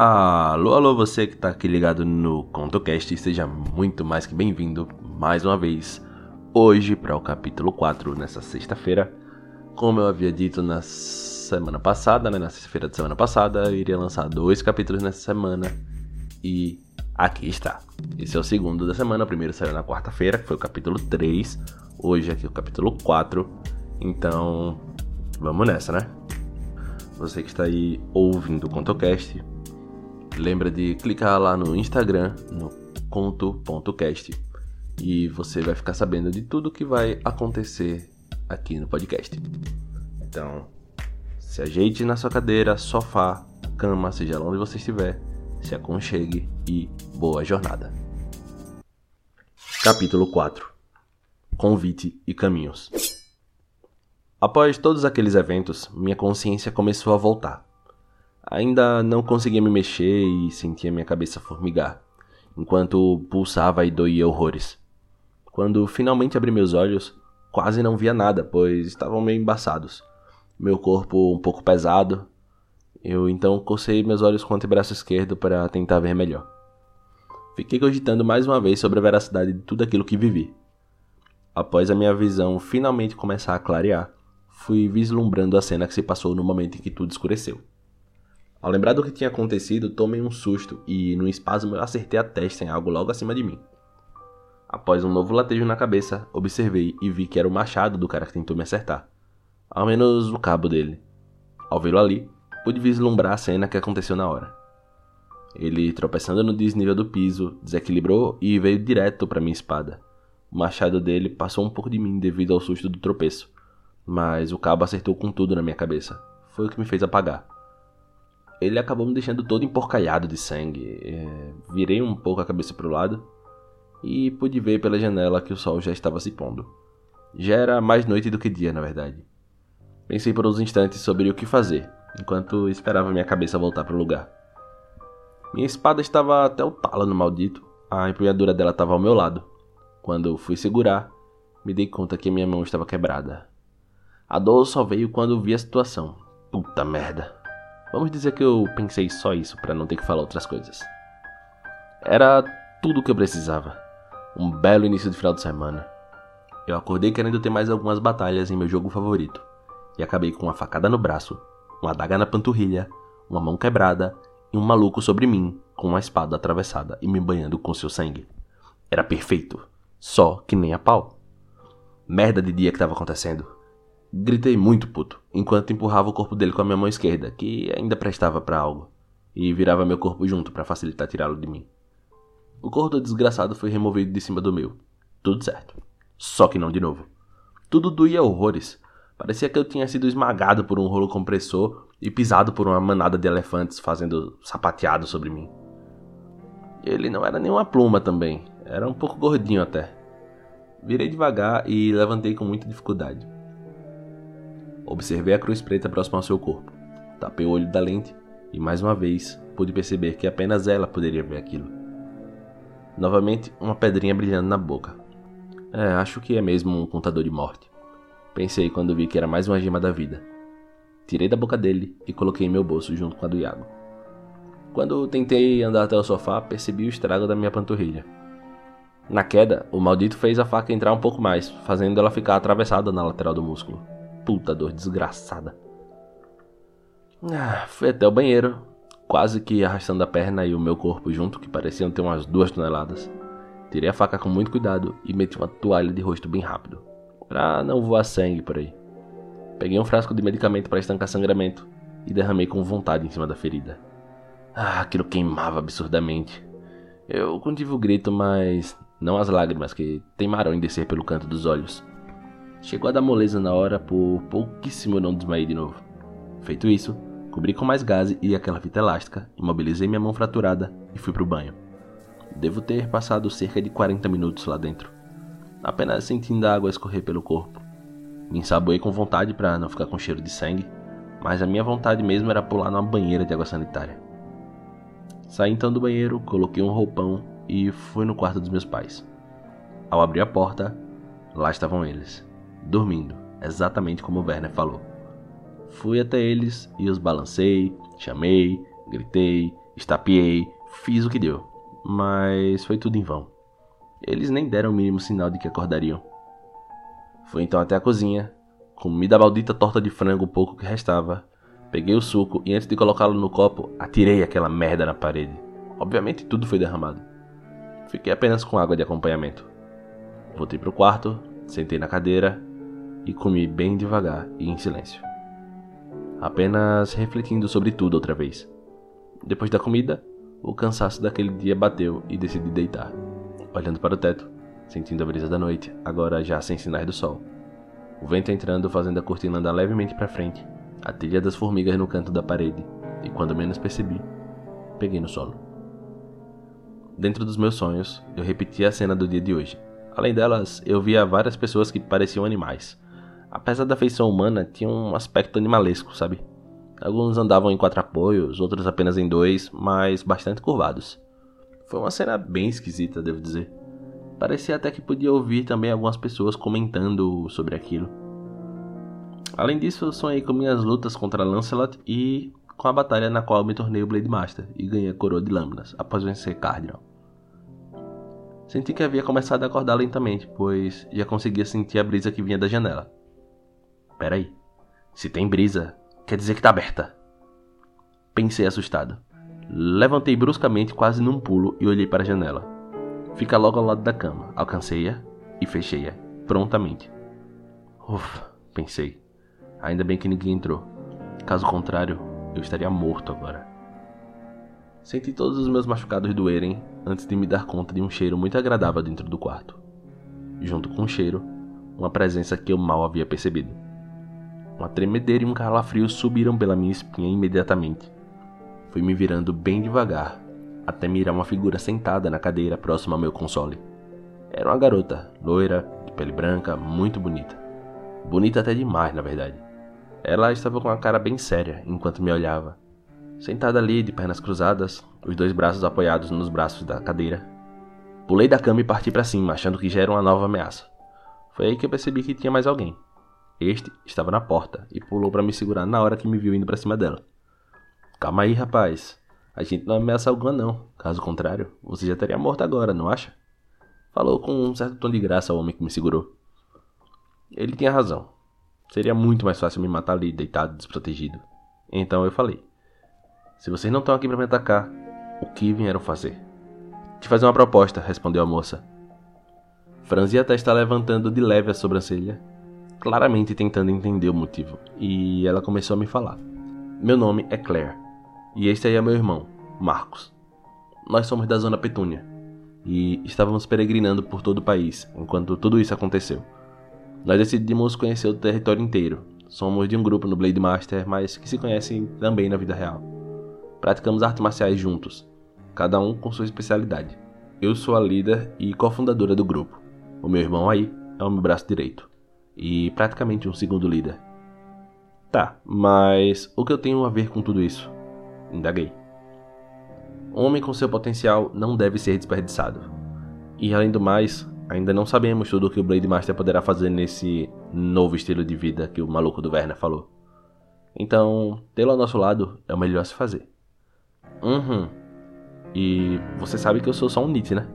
Alô, alô, você que tá aqui ligado no ContoCast, seja muito mais que bem-vindo mais uma vez hoje para o capítulo 4, nessa sexta-feira. Como eu havia dito na semana passada, né, na sexta-feira da semana passada, eu iria lançar dois capítulos nessa semana e aqui está. Esse é o segundo da semana, o primeiro saiu na quarta-feira, que foi o capítulo 3, hoje aqui é o capítulo 4, então vamos nessa, né? Você que está aí ouvindo o ContoCast, lembra de clicar lá no Instagram, no conto.cast, e você vai ficar sabendo de tudo que vai acontecer aqui no podcast. Então, se ajeite na sua cadeira, sofá, cama, seja lá onde você estiver, se aconchegue e boa jornada. Capítulo 4 Convite e Caminhos Após todos aqueles eventos, minha consciência começou a voltar. Ainda não conseguia me mexer e sentia minha cabeça formigar, enquanto pulsava e doía horrores. Quando finalmente abri meus olhos, quase não via nada, pois estavam meio embaçados. Meu corpo um pouco pesado. Eu então cocei meus olhos com o antebraço esquerdo para tentar ver melhor. Fiquei cogitando mais uma vez sobre a veracidade de tudo aquilo que vivi. Após a minha visão finalmente começar a clarear, fui vislumbrando a cena que se passou no momento em que tudo escureceu. Ao lembrar do que tinha acontecido, tomei um susto e, num espasmo, eu acertei a testa em algo logo acima de mim. Após um novo latejo na cabeça, observei e vi que era o machado do cara que tentou me acertar. Ao menos o cabo dele. Ao vê-lo ali, pude vislumbrar a cena que aconteceu na hora. Ele, tropeçando no desnível do piso, desequilibrou e veio direto para minha espada. O machado dele passou um pouco de mim devido ao susto do tropeço, mas o cabo acertou com tudo na minha cabeça. Foi o que me fez apagar. Ele acabou me deixando todo emporcalhado de sangue. É, virei um pouco a cabeça para o lado e pude ver pela janela que o sol já estava se pondo. Já era mais noite do que dia, na verdade. Pensei por uns instantes sobre o que fazer, enquanto esperava minha cabeça voltar para o lugar. Minha espada estava até o talo no maldito, a empunhadura dela estava ao meu lado. Quando fui segurar, me dei conta que minha mão estava quebrada. A dor só veio quando vi a situação. Puta merda. Vamos dizer que eu pensei só isso para não ter que falar outras coisas. Era tudo o que eu precisava. Um belo início de final de semana. Eu acordei querendo ter mais algumas batalhas em meu jogo favorito. E acabei com uma facada no braço, uma adaga na panturrilha, uma mão quebrada e um maluco sobre mim com uma espada atravessada e me banhando com seu sangue. Era perfeito, só que nem a pau. Merda de dia que estava acontecendo. Gritei muito puto, enquanto empurrava o corpo dele com a minha mão esquerda, que ainda prestava para algo, e virava meu corpo junto para facilitar tirá-lo de mim. O corpo do desgraçado foi removido de cima do meu. Tudo certo. Só que não de novo. Tudo doía horrores. Parecia que eu tinha sido esmagado por um rolo compressor e pisado por uma manada de elefantes fazendo sapateado sobre mim. Ele não era nenhuma pluma também, era um pouco gordinho até. Virei devagar e levantei com muita dificuldade. Observei a cruz preta próxima ao seu corpo. Tapei o olho da lente e mais uma vez pude perceber que apenas ela poderia ver aquilo. Novamente, uma pedrinha brilhando na boca. É, acho que é mesmo um contador de morte. Pensei quando vi que era mais uma gema da vida. Tirei da boca dele e coloquei em meu bolso junto com a do Iago. Quando tentei andar até o sofá, percebi o estrago da minha panturrilha. Na queda, o maldito fez a faca entrar um pouco mais, fazendo ela ficar atravessada na lateral do músculo puta dor desgraçada. Ah, fui até o banheiro, quase que arrastando a perna e o meu corpo junto, que pareciam ter umas duas toneladas. Tirei a faca com muito cuidado e meti uma toalha de rosto bem rápido, pra não voar sangue por aí. Peguei um frasco de medicamento para estancar sangramento e derramei com vontade em cima da ferida. Ah, aquilo queimava absurdamente. Eu contive o grito, mas não as lágrimas que teimaram em descer pelo canto dos olhos. Chegou a dar moleza na hora, por pouquíssimo eu não desmaiei de novo. Feito isso, cobri com mais gás e aquela fita elástica, imobilizei minha mão fraturada e fui pro banho. Devo ter passado cerca de 40 minutos lá dentro, apenas sentindo a água escorrer pelo corpo. Me ensaboei com vontade para não ficar com cheiro de sangue, mas a minha vontade mesmo era pular numa banheira de água sanitária. Saí então do banheiro, coloquei um roupão e fui no quarto dos meus pais. Ao abrir a porta, lá estavam eles dormindo, exatamente como Werner falou. Fui até eles e os balancei, chamei, gritei estapeei, fiz o que deu, mas foi tudo em vão. Eles nem deram o mínimo sinal de que acordariam. Fui então até a cozinha, comi da maldita torta de frango o pouco que restava, peguei o suco e antes de colocá-lo no copo, atirei aquela merda na parede. Obviamente tudo foi derramado. Fiquei apenas com água de acompanhamento. Voltei para o quarto, sentei na cadeira e comi bem devagar e em silêncio. Apenas refletindo sobre tudo outra vez. Depois da comida, o cansaço daquele dia bateu e decidi deitar, olhando para o teto, sentindo a brisa da noite, agora já sem sinais do sol. O vento entrando fazendo a cortina andar levemente para frente, a trilha das formigas no canto da parede, e quando menos percebi, peguei no solo. Dentro dos meus sonhos, eu repeti a cena do dia de hoje. Além delas, eu via várias pessoas que pareciam animais. Apesar da feição humana, tinham um aspecto animalesco, sabe? Alguns andavam em quatro apoios, outros apenas em dois, mas bastante curvados. Foi uma cena bem esquisita, devo dizer. Parecia até que podia ouvir também algumas pessoas comentando sobre aquilo. Além disso, sonhei com minhas lutas contra Lancelot e com a batalha na qual me tornei o Blade Master e ganhei a coroa de lâminas após vencer Cardinal. Senti que havia começado a acordar lentamente, pois já conseguia sentir a brisa que vinha da janela. Peraí, se tem brisa, quer dizer que tá aberta. Pensei assustado. Levantei bruscamente, quase num pulo, e olhei para a janela. Fica logo ao lado da cama. Alcancei-a e fechei-a, prontamente. Ufa, pensei. Ainda bem que ninguém entrou. Caso contrário, eu estaria morto agora. Senti todos os meus machucados doerem antes de me dar conta de um cheiro muito agradável dentro do quarto. Junto com o cheiro, uma presença que eu mal havia percebido. Uma tremedeira e um calafrio subiram pela minha espinha imediatamente. Fui me virando bem devagar, até mirar uma figura sentada na cadeira próxima ao meu console. Era uma garota, loira, de pele branca, muito bonita. Bonita até demais, na verdade. Ela estava com a cara bem séria enquanto me olhava. Sentada ali, de pernas cruzadas, os dois braços apoiados nos braços da cadeira. Pulei da cama e parti para cima, achando que já era uma nova ameaça. Foi aí que eu percebi que tinha mais alguém. Este estava na porta e pulou para me segurar na hora que me viu indo para cima dela. Calma aí, rapaz. A gente não ameaça alguma não. Caso contrário, você já teria morto agora, não acha? Falou com um certo tom de graça ao homem que me segurou. Ele tinha razão. Seria muito mais fácil me matar ali, deitado, desprotegido. Então eu falei: Se vocês não estão aqui para me atacar, o que vieram fazer? Te fazer uma proposta, respondeu a moça. Franzi até está levantando de leve a sobrancelha claramente tentando entender o motivo, e ela começou a me falar. Meu nome é Claire, e este aí é meu irmão, Marcos. Nós somos da Zona Petúnia, e estávamos peregrinando por todo o país enquanto tudo isso aconteceu. Nós decidimos conhecer o território inteiro. Somos de um grupo no Blade Master, mas que se conhecem também na vida real. Praticamos artes marciais juntos, cada um com sua especialidade. Eu sou a líder e cofundadora do grupo. O meu irmão aí é o meu braço direito e praticamente um segundo líder. Tá, mas o que eu tenho a ver com tudo isso? Indaguei. Homem com seu potencial não deve ser desperdiçado. E além do mais, ainda não sabemos tudo o que o Blade Master poderá fazer nesse novo estilo de vida que o maluco do Werner falou. Então, tê-lo ao nosso lado é o melhor a se fazer. Uhum. E você sabe que eu sou só um Nietzsche, né?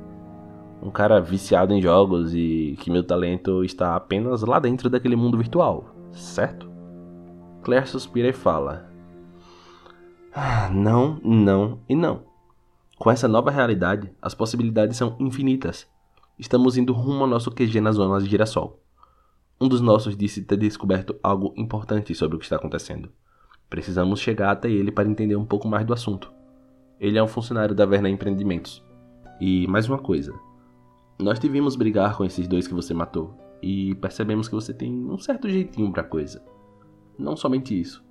Um cara viciado em jogos e que meu talento está apenas lá dentro daquele mundo virtual, certo? Claire suspira e fala: ah, Não, não e não. Com essa nova realidade, as possibilidades são infinitas. Estamos indo rumo ao nosso QG na zona de girassol. Um dos nossos disse ter descoberto algo importante sobre o que está acontecendo. Precisamos chegar até ele para entender um pouco mais do assunto. Ele é um funcionário da Verna Empreendimentos. E mais uma coisa, nós tivemos brigar com esses dois que você matou e percebemos que você tem um certo jeitinho pra coisa. Não somente isso.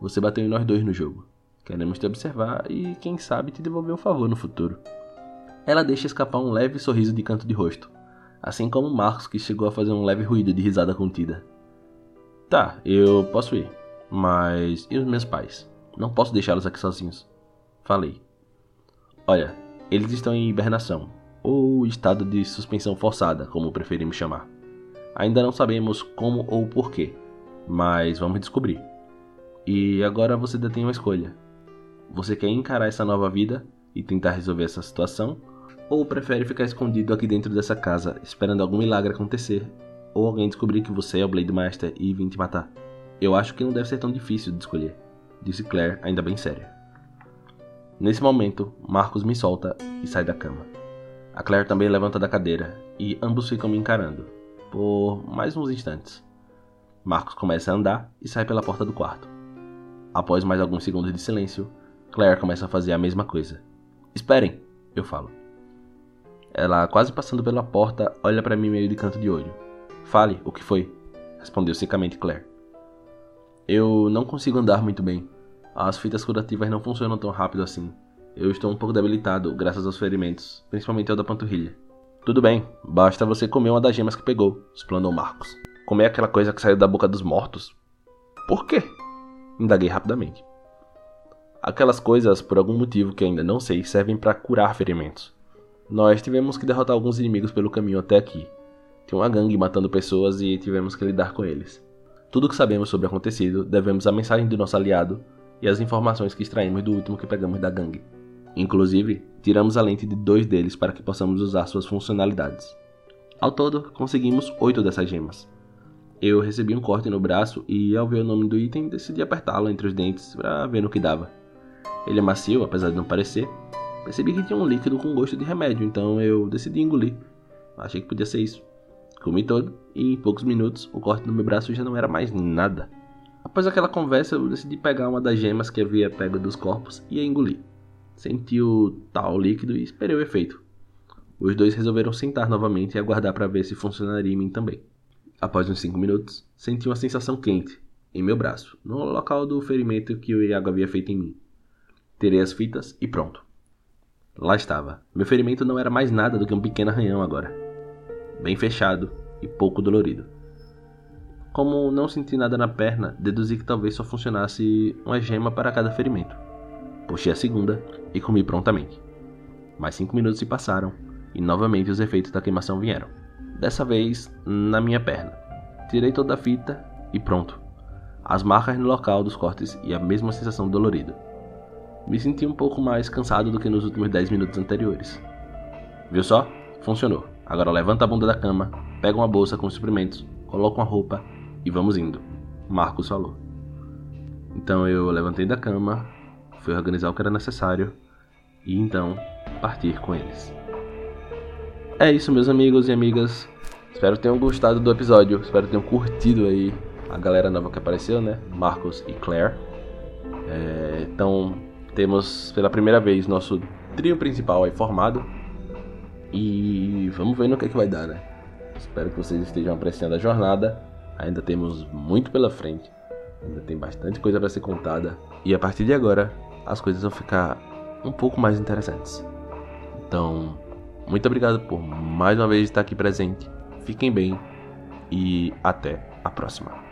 Você bateu em nós dois no jogo. Queremos te observar e, quem sabe, te devolver um favor no futuro. Ela deixa escapar um leve sorriso de canto de rosto, assim como Marcos, que chegou a fazer um leve ruído de risada contida. Tá, eu posso ir, mas e os meus pais? Não posso deixá-los aqui sozinhos. Falei. Olha, eles estão em hibernação, ou estado de suspensão forçada, como preferimos chamar. Ainda não sabemos como ou porquê, mas vamos descobrir. E agora você tem uma escolha. Você quer encarar essa nova vida e tentar resolver essa situação? Ou prefere ficar escondido aqui dentro dessa casa, esperando algum milagre acontecer? Ou alguém descobrir que você é o Blade Master e vir te matar? Eu acho que não deve ser tão difícil de escolher, disse Claire, ainda bem séria. Nesse momento, Marcos me solta e sai da cama. A Claire também levanta da cadeira e ambos ficam me encarando, por mais uns instantes. Marcos começa a andar e sai pela porta do quarto. Após mais alguns segundos de silêncio, Claire começa a fazer a mesma coisa. Esperem, eu falo. Ela, quase passando pela porta, olha para mim meio de canto de olho. Fale, o que foi? Respondeu secamente Claire. Eu não consigo andar muito bem. As fitas curativas não funcionam tão rápido assim. Eu estou um pouco debilitado, graças aos ferimentos, principalmente ao da panturrilha. Tudo bem, basta você comer uma das gemas que pegou, explanou Marcos. Comer aquela coisa que saiu da boca dos mortos? Por quê? Indaguei rapidamente. Aquelas coisas, por algum motivo que ainda não sei, servem para curar ferimentos. Nós tivemos que derrotar alguns inimigos pelo caminho até aqui. Tinha uma gangue matando pessoas e tivemos que lidar com eles. Tudo o que sabemos sobre o acontecido devemos à mensagem do nosso aliado e às informações que extraímos do último que pegamos da gangue. Inclusive, tiramos a lente de dois deles para que possamos usar suas funcionalidades. Ao todo, conseguimos oito dessas gemas. Eu recebi um corte no braço e, ao ver o nome do item, decidi apertá-lo entre os dentes para ver no que dava. Ele é macio, apesar de não parecer. Percebi que tinha um líquido com gosto de remédio, então eu decidi engolir. Achei que podia ser isso. Comi todo e em poucos minutos o corte no meu braço já não era mais nada. Após aquela conversa, eu decidi pegar uma das gemas que havia pego dos corpos e a engolir. Senti o tal líquido e esperei o efeito. Os dois resolveram sentar novamente e aguardar para ver se funcionaria em mim também. Após uns 5 minutos, senti uma sensação quente em meu braço, no local do ferimento que o Iago havia feito em mim. Tirei as fitas e pronto. Lá estava. Meu ferimento não era mais nada do que um pequeno arranhão agora. Bem fechado e pouco dolorido. Como não senti nada na perna, deduzi que talvez só funcionasse uma gema para cada ferimento. Puxei a segunda e comi prontamente. Mais cinco minutos se passaram e novamente os efeitos da queimação vieram. Dessa vez na minha perna. Tirei toda a fita e pronto. As marcas no local dos cortes e a mesma sensação dolorida. Me senti um pouco mais cansado do que nos últimos 10 minutos anteriores. Viu só? Funcionou. Agora levanta a bunda da cama, pega uma bolsa com suprimentos, coloca uma roupa e vamos indo. Marcos falou. Então eu levantei da cama, fui organizar o que era necessário e então partir com eles. É isso, meus amigos e amigas. Espero que tenham gostado do episódio. Espero que tenham curtido aí a galera nova que apareceu, né? Marcos e Claire. É, então, temos pela primeira vez nosso trio principal aí formado. E vamos ver no que, é que vai dar, né? Espero que vocês estejam apreciando a jornada. Ainda temos muito pela frente. Ainda tem bastante coisa para ser contada. E a partir de agora, as coisas vão ficar um pouco mais interessantes. Então, muito obrigado por mais uma vez estar aqui presente. Fiquem bem e até a próxima.